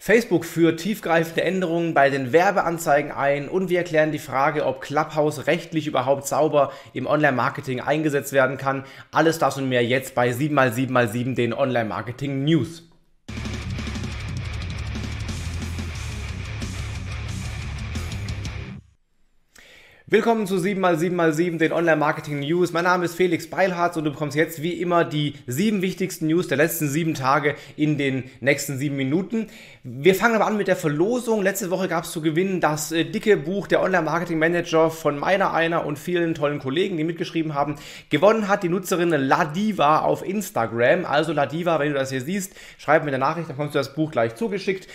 Facebook führt tiefgreifende Änderungen bei den Werbeanzeigen ein und wir erklären die Frage, ob Clubhouse rechtlich überhaupt sauber im Online-Marketing eingesetzt werden kann. Alles das und mehr jetzt bei 7x7x7 den Online-Marketing Willkommen zu 7x7x7, den Online-Marketing News. Mein Name ist Felix Beilharz und du bekommst jetzt wie immer die sieben wichtigsten News der letzten sieben Tage in den nächsten sieben Minuten. Wir fangen aber an mit der Verlosung. Letzte Woche gab es zu gewinnen das äh, dicke Buch der Online-Marketing Manager von meiner einer und vielen tollen Kollegen, die mitgeschrieben haben. Gewonnen hat die Nutzerin Ladiva auf Instagram. Also Ladiva, wenn du das hier siehst, schreib mir eine Nachricht, dann kommst du das Buch gleich zugeschickt.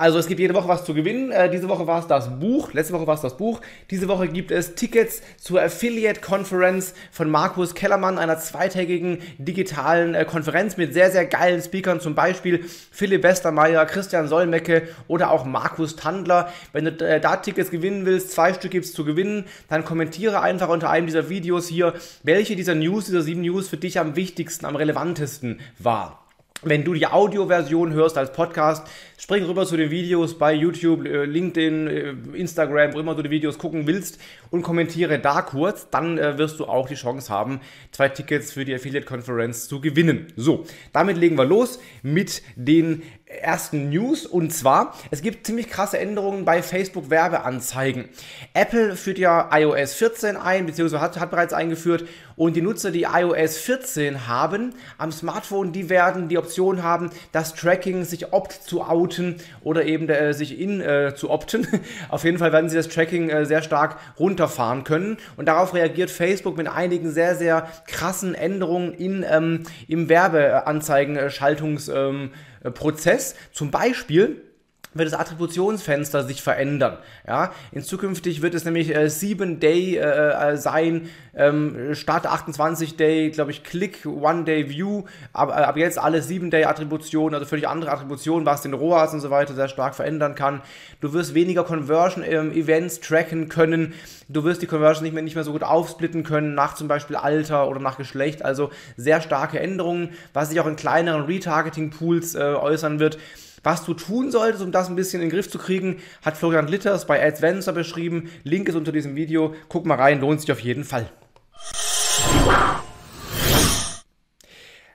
Also es gibt jede Woche was zu gewinnen. Äh, diese Woche war es das Buch, letzte Woche war es das Buch. Diese Woche gibt es Tickets zur Affiliate Conference von Markus Kellermann, einer zweitägigen digitalen äh, Konferenz mit sehr, sehr geilen Speakern, zum Beispiel Philipp Westermeier, Christian Solmecke oder auch Markus Tandler. Wenn du äh, da Tickets gewinnen willst, zwei Stück gibt es zu gewinnen, dann kommentiere einfach unter einem dieser Videos hier, welche dieser News, dieser sieben News für dich am wichtigsten, am relevantesten war. Wenn du die Audioversion hörst als Podcast, spring rüber zu den Videos bei YouTube, äh, LinkedIn, äh, Instagram, wo immer du die Videos gucken willst und kommentiere da kurz. Dann äh, wirst du auch die Chance haben, zwei Tickets für die Affiliate Conference zu gewinnen. So, damit legen wir los mit den ersten News und zwar, es gibt ziemlich krasse Änderungen bei Facebook Werbeanzeigen. Apple führt ja iOS 14 ein, beziehungsweise hat, hat bereits eingeführt und die Nutzer, die iOS 14 haben, am Smartphone, die werden die Option haben, das Tracking sich opt zu outen oder eben äh, sich in äh, zu opten. Auf jeden Fall werden sie das Tracking äh, sehr stark runterfahren können und darauf reagiert Facebook mit einigen sehr, sehr krassen Änderungen in, ähm, im Werbeanzeigen-Schaltungs- ähm, äh, Prozess. Zum Beispiel wird das Attributionsfenster sich verändern. Ja, in zukünftig wird es nämlich äh, 7 Day äh, äh, sein, ähm, statt 28 Day, glaube ich, Click, One Day View, aber ab jetzt alle 7 Day Attributionen, also völlig andere Attributionen, was den ROAS und so weiter sehr stark verändern kann. Du wirst weniger Conversion ähm, Events tracken können. Du wirst die Conversion nicht mehr, nicht mehr so gut aufsplitten können nach zum Beispiel Alter oder nach Geschlecht. Also sehr starke Änderungen, was sich auch in kleineren Retargeting Pools äh, äußern wird. Was du tun solltest, um das ein bisschen in den Griff zu kriegen, hat Florian Litters bei AdVenture beschrieben. Link ist unter diesem Video. Guck mal rein, lohnt sich auf jeden Fall.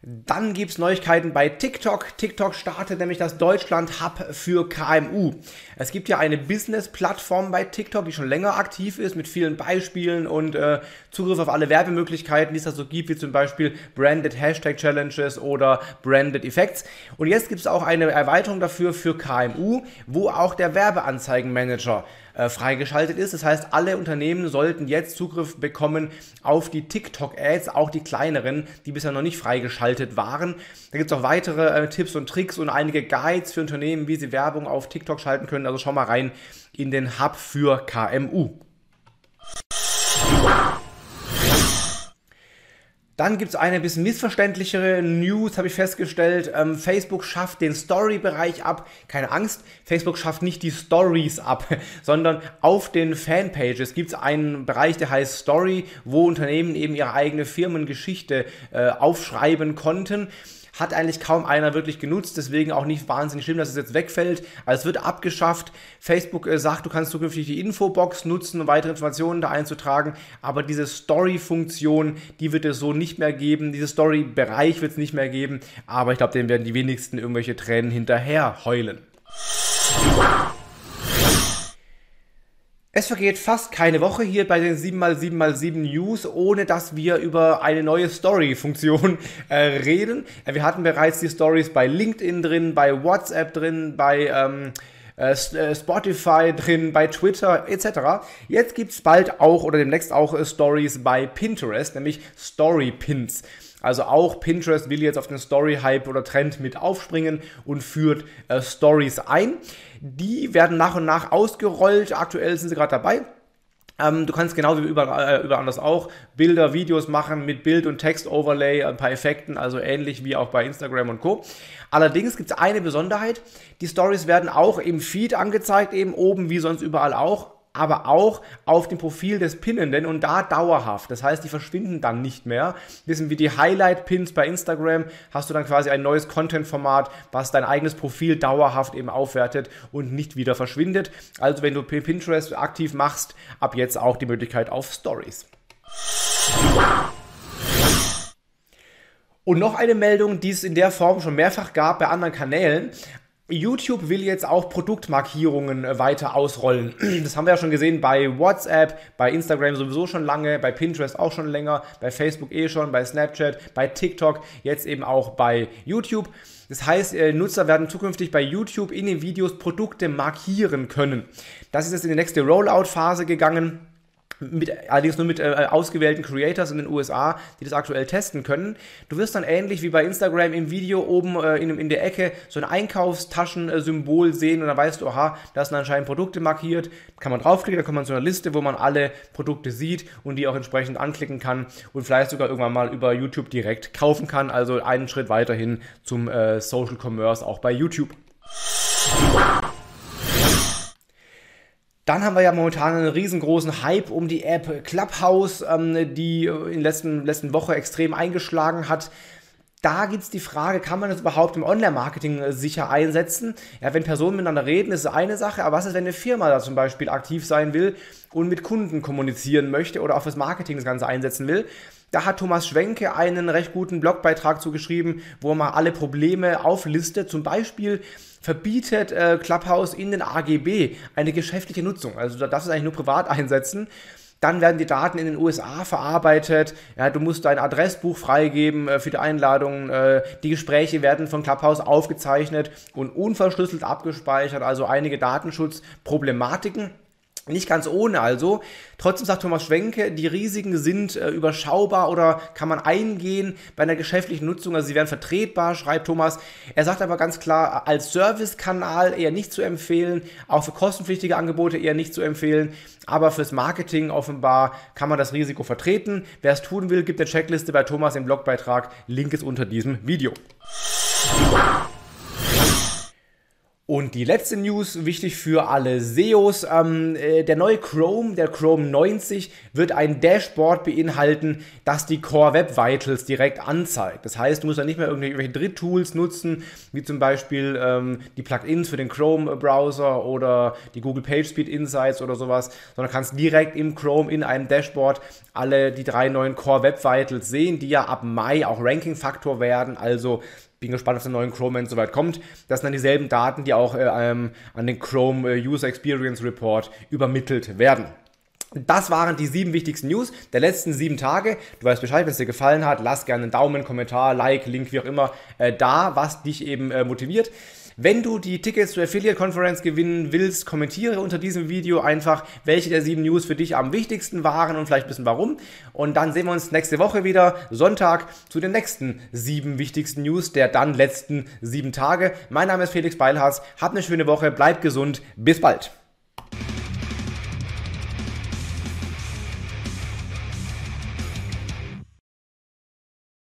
Dann gibt es Neuigkeiten bei TikTok. TikTok startet nämlich das Deutschland Hub für KMU. Es gibt ja eine Business-Plattform bei TikTok, die schon länger aktiv ist, mit vielen Beispielen und äh, Zugriff auf alle Werbemöglichkeiten, die es da so gibt, wie zum Beispiel Branded Hashtag Challenges oder Branded Effects. Und jetzt gibt es auch eine Erweiterung dafür für KMU, wo auch der Werbeanzeigenmanager äh, freigeschaltet ist. Das heißt, alle Unternehmen sollten jetzt Zugriff bekommen auf die TikTok-Ads, auch die kleineren, die bisher noch nicht freigeschaltet waren. Da gibt es auch weitere äh, Tipps und Tricks und einige Guides für Unternehmen, wie sie Werbung auf TikTok schalten können. Also schau mal rein in den Hub für KMU. Dann gibt es eine bisschen missverständlichere News, habe ich festgestellt. Ähm, Facebook schafft den Story-Bereich ab. Keine Angst, Facebook schafft nicht die Stories ab, sondern auf den Fanpages gibt es einen Bereich, der heißt Story, wo Unternehmen eben ihre eigene Firmengeschichte äh, aufschreiben konnten hat eigentlich kaum einer wirklich genutzt, deswegen auch nicht wahnsinnig schlimm, dass es jetzt wegfällt. Also es wird abgeschafft. Facebook äh, sagt, du kannst zukünftig die Infobox nutzen, um weitere Informationen da einzutragen, aber diese Story-Funktion, die wird es so nicht mehr geben. Diese Story-Bereich wird es nicht mehr geben, aber ich glaube, dem werden die wenigsten irgendwelche Tränen hinterher heulen. Es vergeht fast keine Woche hier bei den 7x7x7 News, ohne dass wir über eine neue Story-Funktion äh, reden. Wir hatten bereits die Stories bei LinkedIn drin, bei WhatsApp drin, bei ähm, äh, äh Spotify drin, bei Twitter etc. Jetzt gibt's bald auch oder demnächst auch äh, Stories bei Pinterest, nämlich Story Pins. Also auch Pinterest will jetzt auf den Story-Hype oder Trend mit aufspringen und führt äh, Stories ein. Die werden nach und nach ausgerollt. Aktuell sind sie gerade dabei. Ähm, du kannst genauso wie überall, äh, überall anders auch Bilder, Videos machen mit Bild- und Text-Overlay, ein paar Effekten, also ähnlich wie auch bei Instagram und Co. Allerdings gibt es eine Besonderheit. Die Stories werden auch im Feed angezeigt, eben oben wie sonst überall auch aber auch auf dem Profil des Pinnenden und da dauerhaft. Das heißt, die verschwinden dann nicht mehr. Wissen wie die Highlight-Pins bei Instagram, hast du dann quasi ein neues Content-Format, was dein eigenes Profil dauerhaft eben aufwertet und nicht wieder verschwindet. Also wenn du Pinterest aktiv machst, ab jetzt auch die Möglichkeit auf Stories. Und noch eine Meldung, die es in der Form schon mehrfach gab bei anderen Kanälen. YouTube will jetzt auch Produktmarkierungen äh, weiter ausrollen. Das haben wir ja schon gesehen bei WhatsApp, bei Instagram sowieso schon lange, bei Pinterest auch schon länger, bei Facebook eh schon, bei Snapchat, bei TikTok, jetzt eben auch bei YouTube. Das heißt, äh, Nutzer werden zukünftig bei YouTube in den Videos Produkte markieren können. Das ist jetzt in die nächste Rollout-Phase gegangen mit, allerdings nur mit äh, ausgewählten Creators in den USA, die das aktuell testen können. Du wirst dann ähnlich wie bei Instagram im Video oben äh, in, in der Ecke so ein Einkaufstaschensymbol sehen und dann weißt du, aha, da sind anscheinend Produkte markiert. Kann man draufklicken, dann kommt man zu einer Liste, wo man alle Produkte sieht und die auch entsprechend anklicken kann und vielleicht sogar irgendwann mal über YouTube direkt kaufen kann. Also einen Schritt weiterhin zum äh, Social Commerce auch bei YouTube. Dann haben wir ja momentan einen riesengroßen Hype um die App Clubhouse, ähm, die in der letzten, letzten Woche extrem eingeschlagen hat. Da gibt es die Frage, kann man das überhaupt im Online-Marketing äh, sicher einsetzen? Ja, wenn Personen miteinander reden, ist eine Sache, aber was ist, wenn eine Firma da zum Beispiel aktiv sein will und mit Kunden kommunizieren möchte oder auch fürs Marketing das Ganze einsetzen will? Da hat Thomas Schwenke einen recht guten Blogbeitrag zugeschrieben, wo er mal alle Probleme auflistet. Zum Beispiel verbietet äh, Clubhouse in den AGB eine geschäftliche Nutzung. Also da darfst du es eigentlich nur privat einsetzen. Dann werden die Daten in den USA verarbeitet. Ja, du musst dein Adressbuch freigeben äh, für die Einladungen. Äh, die Gespräche werden von Clubhouse aufgezeichnet und unverschlüsselt abgespeichert. Also einige Datenschutzproblematiken. Nicht ganz ohne also. Trotzdem sagt Thomas Schwenke, die Risiken sind äh, überschaubar oder kann man eingehen bei einer geschäftlichen Nutzung. Also sie werden vertretbar, schreibt Thomas. Er sagt aber ganz klar, als Servicekanal eher nicht zu empfehlen, auch für kostenpflichtige Angebote eher nicht zu empfehlen. Aber fürs Marketing offenbar kann man das Risiko vertreten. Wer es tun will, gibt eine Checkliste bei Thomas im Blogbeitrag. Link ist unter diesem Video. Und die letzte News, wichtig für alle SEOs, ähm, äh, der neue Chrome, der Chrome 90, wird ein Dashboard beinhalten, das die Core Web Vitals direkt anzeigt. Das heißt, du musst dann nicht mehr irgendwelche Dritttools nutzen, wie zum Beispiel ähm, die Plugins für den Chrome-Browser oder die Google PageSpeed Insights oder sowas, sondern kannst direkt im Chrome in einem Dashboard alle die drei neuen Core Web Vitals sehen, die ja ab Mai auch Ranking-Faktor werden, also bin gespannt, was der neuen Chrome wenn soweit kommt. Das sind dann dieselben Daten, die auch äh, ähm, an den Chrome äh, User Experience Report übermittelt werden. Das waren die sieben wichtigsten News der letzten sieben Tage. Du weißt Bescheid, wenn es dir gefallen hat, lass gerne einen Daumen, Kommentar, Like, Link, wie auch immer äh, da, was dich eben äh, motiviert. Wenn du die Tickets zur Affiliate Conference gewinnen willst, kommentiere unter diesem Video einfach, welche der sieben News für dich am wichtigsten waren und vielleicht ein bisschen warum. Und dann sehen wir uns nächste Woche wieder, Sonntag, zu den nächsten sieben wichtigsten News der dann letzten sieben Tage. Mein Name ist Felix Beilharz. Hab eine schöne Woche, bleib gesund, bis bald.